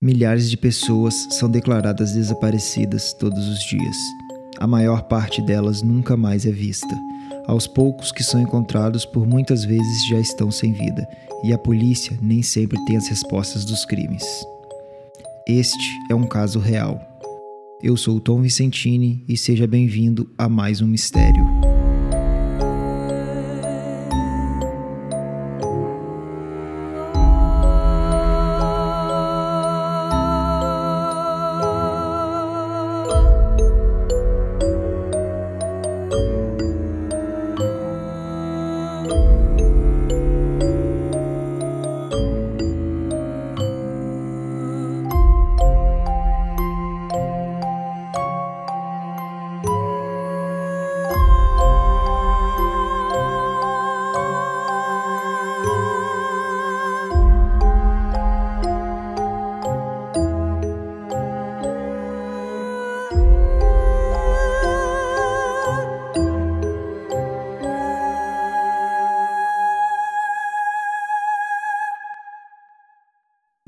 Milhares de pessoas são declaradas desaparecidas todos os dias. A maior parte delas nunca mais é vista. Aos poucos que são encontrados, por muitas vezes já estão sem vida, e a polícia nem sempre tem as respostas dos crimes. Este é um caso real. Eu sou o Tom Vicentini e seja bem-vindo a mais um mistério.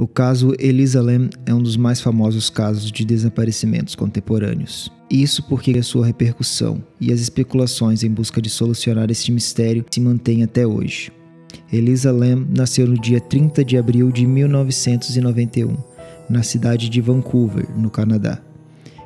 O caso Elisa Lam é um dos mais famosos casos de desaparecimentos contemporâneos. Isso porque a sua repercussão e as especulações em busca de solucionar este mistério se mantêm até hoje. Elisa Lam nasceu no dia 30 de abril de 1991, na cidade de Vancouver, no Canadá.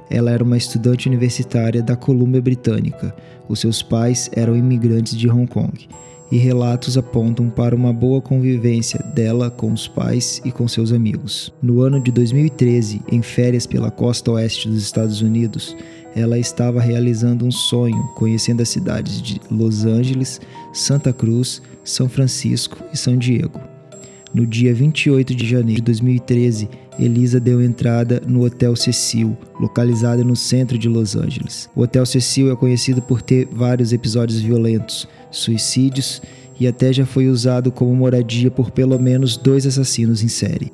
Ela era uma estudante universitária da Colômbia Britânica. Os seus pais eram imigrantes de Hong Kong e relatos apontam para uma boa convivência dela com os pais e com seus amigos. No ano de 2013, em férias pela costa oeste dos Estados Unidos, ela estava realizando um sonho, conhecendo as cidades de Los Angeles, Santa Cruz, São Francisco e São Diego. No dia 28 de janeiro de 2013, Elisa deu entrada no Hotel Cecil, localizado no centro de Los Angeles. O Hotel Cecil é conhecido por ter vários episódios violentos, suicídios e até já foi usado como moradia por pelo menos dois assassinos em série.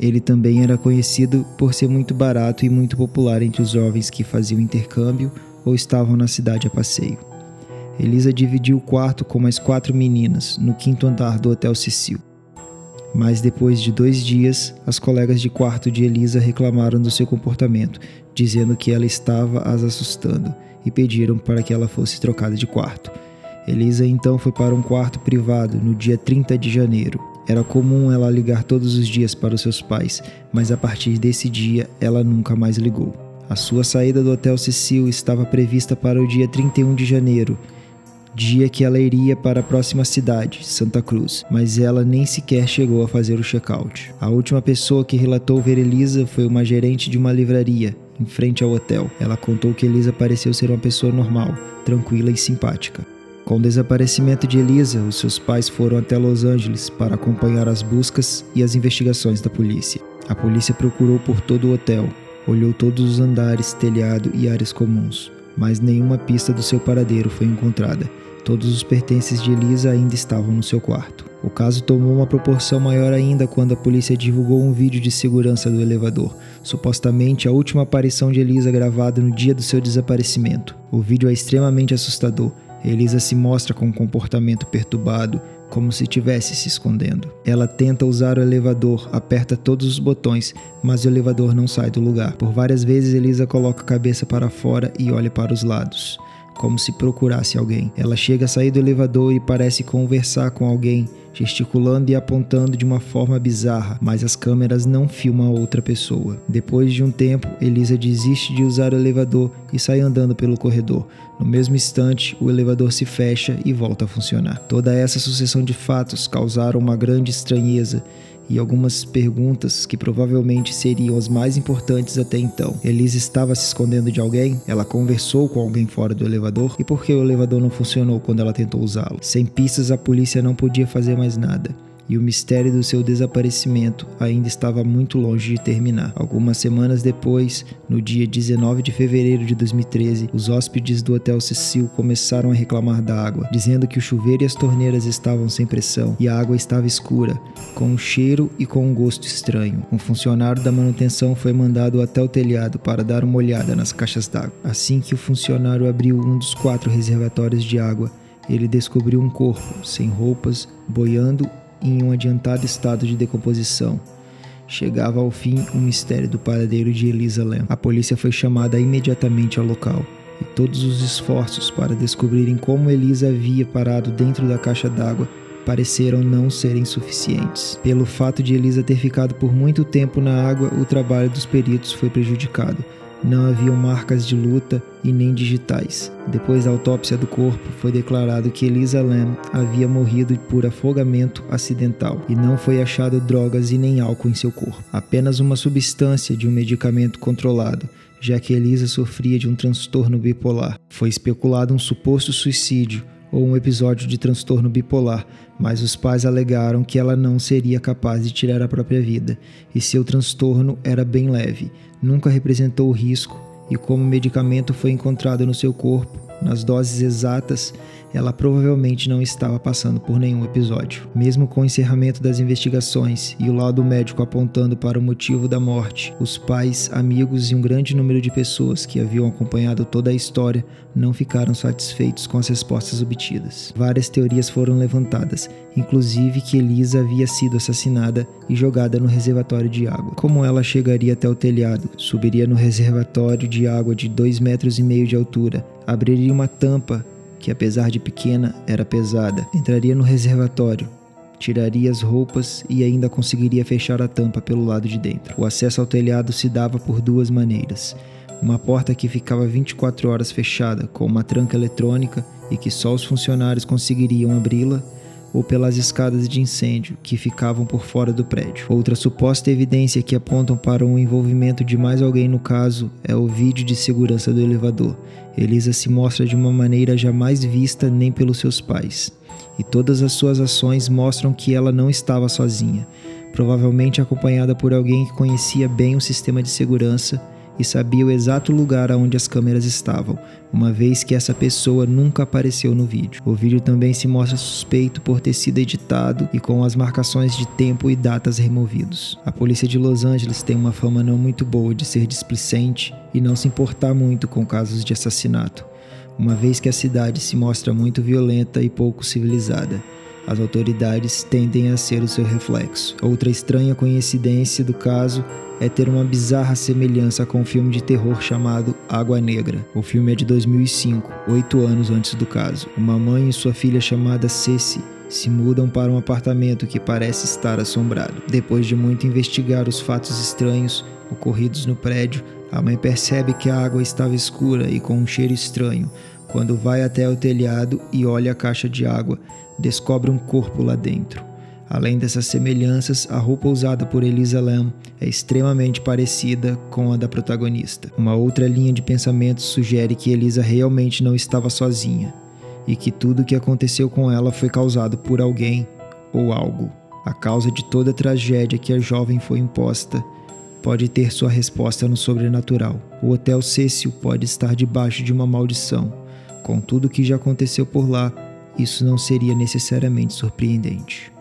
Ele também era conhecido por ser muito barato e muito popular entre os jovens que faziam intercâmbio ou estavam na cidade a passeio. Elisa dividiu o quarto com mais quatro meninas no quinto andar do Hotel Cecil. Mas depois de dois dias, as colegas de quarto de Elisa reclamaram do seu comportamento, dizendo que ela estava as assustando e pediram para que ela fosse trocada de quarto. Elisa então foi para um quarto privado no dia 30 de janeiro. Era comum ela ligar todos os dias para os seus pais, mas a partir desse dia ela nunca mais ligou. A sua saída do Hotel Cecil estava prevista para o dia 31 de janeiro dia que ela iria para a próxima cidade, Santa Cruz, mas ela nem sequer chegou a fazer o check-out. A última pessoa que relatou ver Elisa foi uma gerente de uma livraria, em frente ao hotel. Ela contou que Elisa pareceu ser uma pessoa normal, tranquila e simpática. Com o desaparecimento de Elisa, os seus pais foram até Los Angeles para acompanhar as buscas e as investigações da polícia. A polícia procurou por todo o hotel, olhou todos os andares, telhado e áreas comuns, mas nenhuma pista do seu paradeiro foi encontrada Todos os pertences de Elisa ainda estavam no seu quarto. O caso tomou uma proporção maior ainda quando a polícia divulgou um vídeo de segurança do elevador, supostamente a última aparição de Elisa gravada no dia do seu desaparecimento. O vídeo é extremamente assustador. Elisa se mostra com um comportamento perturbado, como se estivesse se escondendo. Ela tenta usar o elevador, aperta todos os botões, mas o elevador não sai do lugar. Por várias vezes, Elisa coloca a cabeça para fora e olha para os lados como se procurasse alguém. Ela chega a sair do elevador e parece conversar com alguém, gesticulando e apontando de uma forma bizarra, mas as câmeras não filmam outra pessoa. Depois de um tempo, Elisa desiste de usar o elevador e sai andando pelo corredor. No mesmo instante, o elevador se fecha e volta a funcionar. Toda essa sucessão de fatos causaram uma grande estranheza e algumas perguntas que provavelmente seriam as mais importantes até então. Elisa estava se escondendo de alguém? Ela conversou com alguém fora do elevador? E por que o elevador não funcionou quando ela tentou usá-lo? Sem pistas, a polícia não podia fazer mais nada e o mistério do seu desaparecimento ainda estava muito longe de terminar. Algumas semanas depois, no dia 19 de fevereiro de 2013, os hóspedes do Hotel Cecil começaram a reclamar da água, dizendo que o chuveiro e as torneiras estavam sem pressão e a água estava escura, com um cheiro e com um gosto estranho. Um funcionário da manutenção foi mandado até o telhado para dar uma olhada nas caixas d'água. Assim que o funcionário abriu um dos quatro reservatórios de água, ele descobriu um corpo, sem roupas, boiando em um adiantado estado de decomposição. chegava ao fim o mistério do paradeiro de Elisa Lam. A polícia foi chamada imediatamente ao local e todos os esforços para descobrirem como Elisa havia parado dentro da caixa d'água pareceram não serem suficientes. Pelo fato de Elisa ter ficado por muito tempo na água, o trabalho dos peritos foi prejudicado. Não haviam marcas de luta e nem digitais. Depois da autópsia do corpo, foi declarado que Elisa Lam havia morrido por afogamento acidental e não foi achado drogas e nem álcool em seu corpo. Apenas uma substância de um medicamento controlado, já que Elisa sofria de um transtorno bipolar. Foi especulado um suposto suicídio ou um episódio de transtorno bipolar, mas os pais alegaram que ela não seria capaz de tirar a própria vida e seu transtorno era bem leve, nunca representou risco e como o medicamento foi encontrado no seu corpo, nas doses exatas, ela provavelmente não estava passando por nenhum episódio. Mesmo com o encerramento das investigações e o laudo médico apontando para o motivo da morte, os pais, amigos e um grande número de pessoas que haviam acompanhado toda a história não ficaram satisfeitos com as respostas obtidas. Várias teorias foram levantadas, inclusive que Elisa havia sido assassinada e jogada no reservatório de água. Como ela chegaria até o telhado? Subiria no reservatório de água de 2 metros e meio de altura, abriria uma tampa que apesar de pequena, era pesada. Entraria no reservatório, tiraria as roupas e ainda conseguiria fechar a tampa pelo lado de dentro. O acesso ao telhado se dava por duas maneiras. Uma porta que ficava 24 horas fechada, com uma tranca eletrônica e que só os funcionários conseguiriam abri-la, ou pelas escadas de incêndio que ficavam por fora do prédio. Outra suposta evidência que apontam para o envolvimento de mais alguém no caso é o vídeo de segurança do elevador. Elisa se mostra de uma maneira jamais vista nem pelos seus pais, e todas as suas ações mostram que ela não estava sozinha, provavelmente acompanhada por alguém que conhecia bem o sistema de segurança e sabia o exato lugar aonde as câmeras estavam, uma vez que essa pessoa nunca apareceu no vídeo. O vídeo também se mostra suspeito por ter sido editado e com as marcações de tempo e datas removidos. A polícia de Los Angeles tem uma fama não muito boa de ser displicente e não se importar muito com casos de assassinato, uma vez que a cidade se mostra muito violenta e pouco civilizada as autoridades tendem a ser o seu reflexo. Outra estranha coincidência do caso é ter uma bizarra semelhança com um filme de terror chamado Água Negra. O filme é de 2005, oito anos antes do caso. Uma mãe e sua filha chamada Ceci se mudam para um apartamento que parece estar assombrado. Depois de muito investigar os fatos estranhos ocorridos no prédio, a mãe percebe que a água estava escura e com um cheiro estranho. Quando vai até o telhado e olha a caixa de água, descobre um corpo lá dentro. Além dessas semelhanças, a roupa usada por Elisa Lam é extremamente parecida com a da protagonista. Uma outra linha de pensamento sugere que Elisa realmente não estava sozinha e que tudo o que aconteceu com ela foi causado por alguém ou algo. A causa de toda a tragédia que a jovem foi imposta pode ter sua resposta no sobrenatural. O Hotel Cecil pode estar debaixo de uma maldição. Com tudo o que já aconteceu por lá, isso não seria necessariamente surpreendente.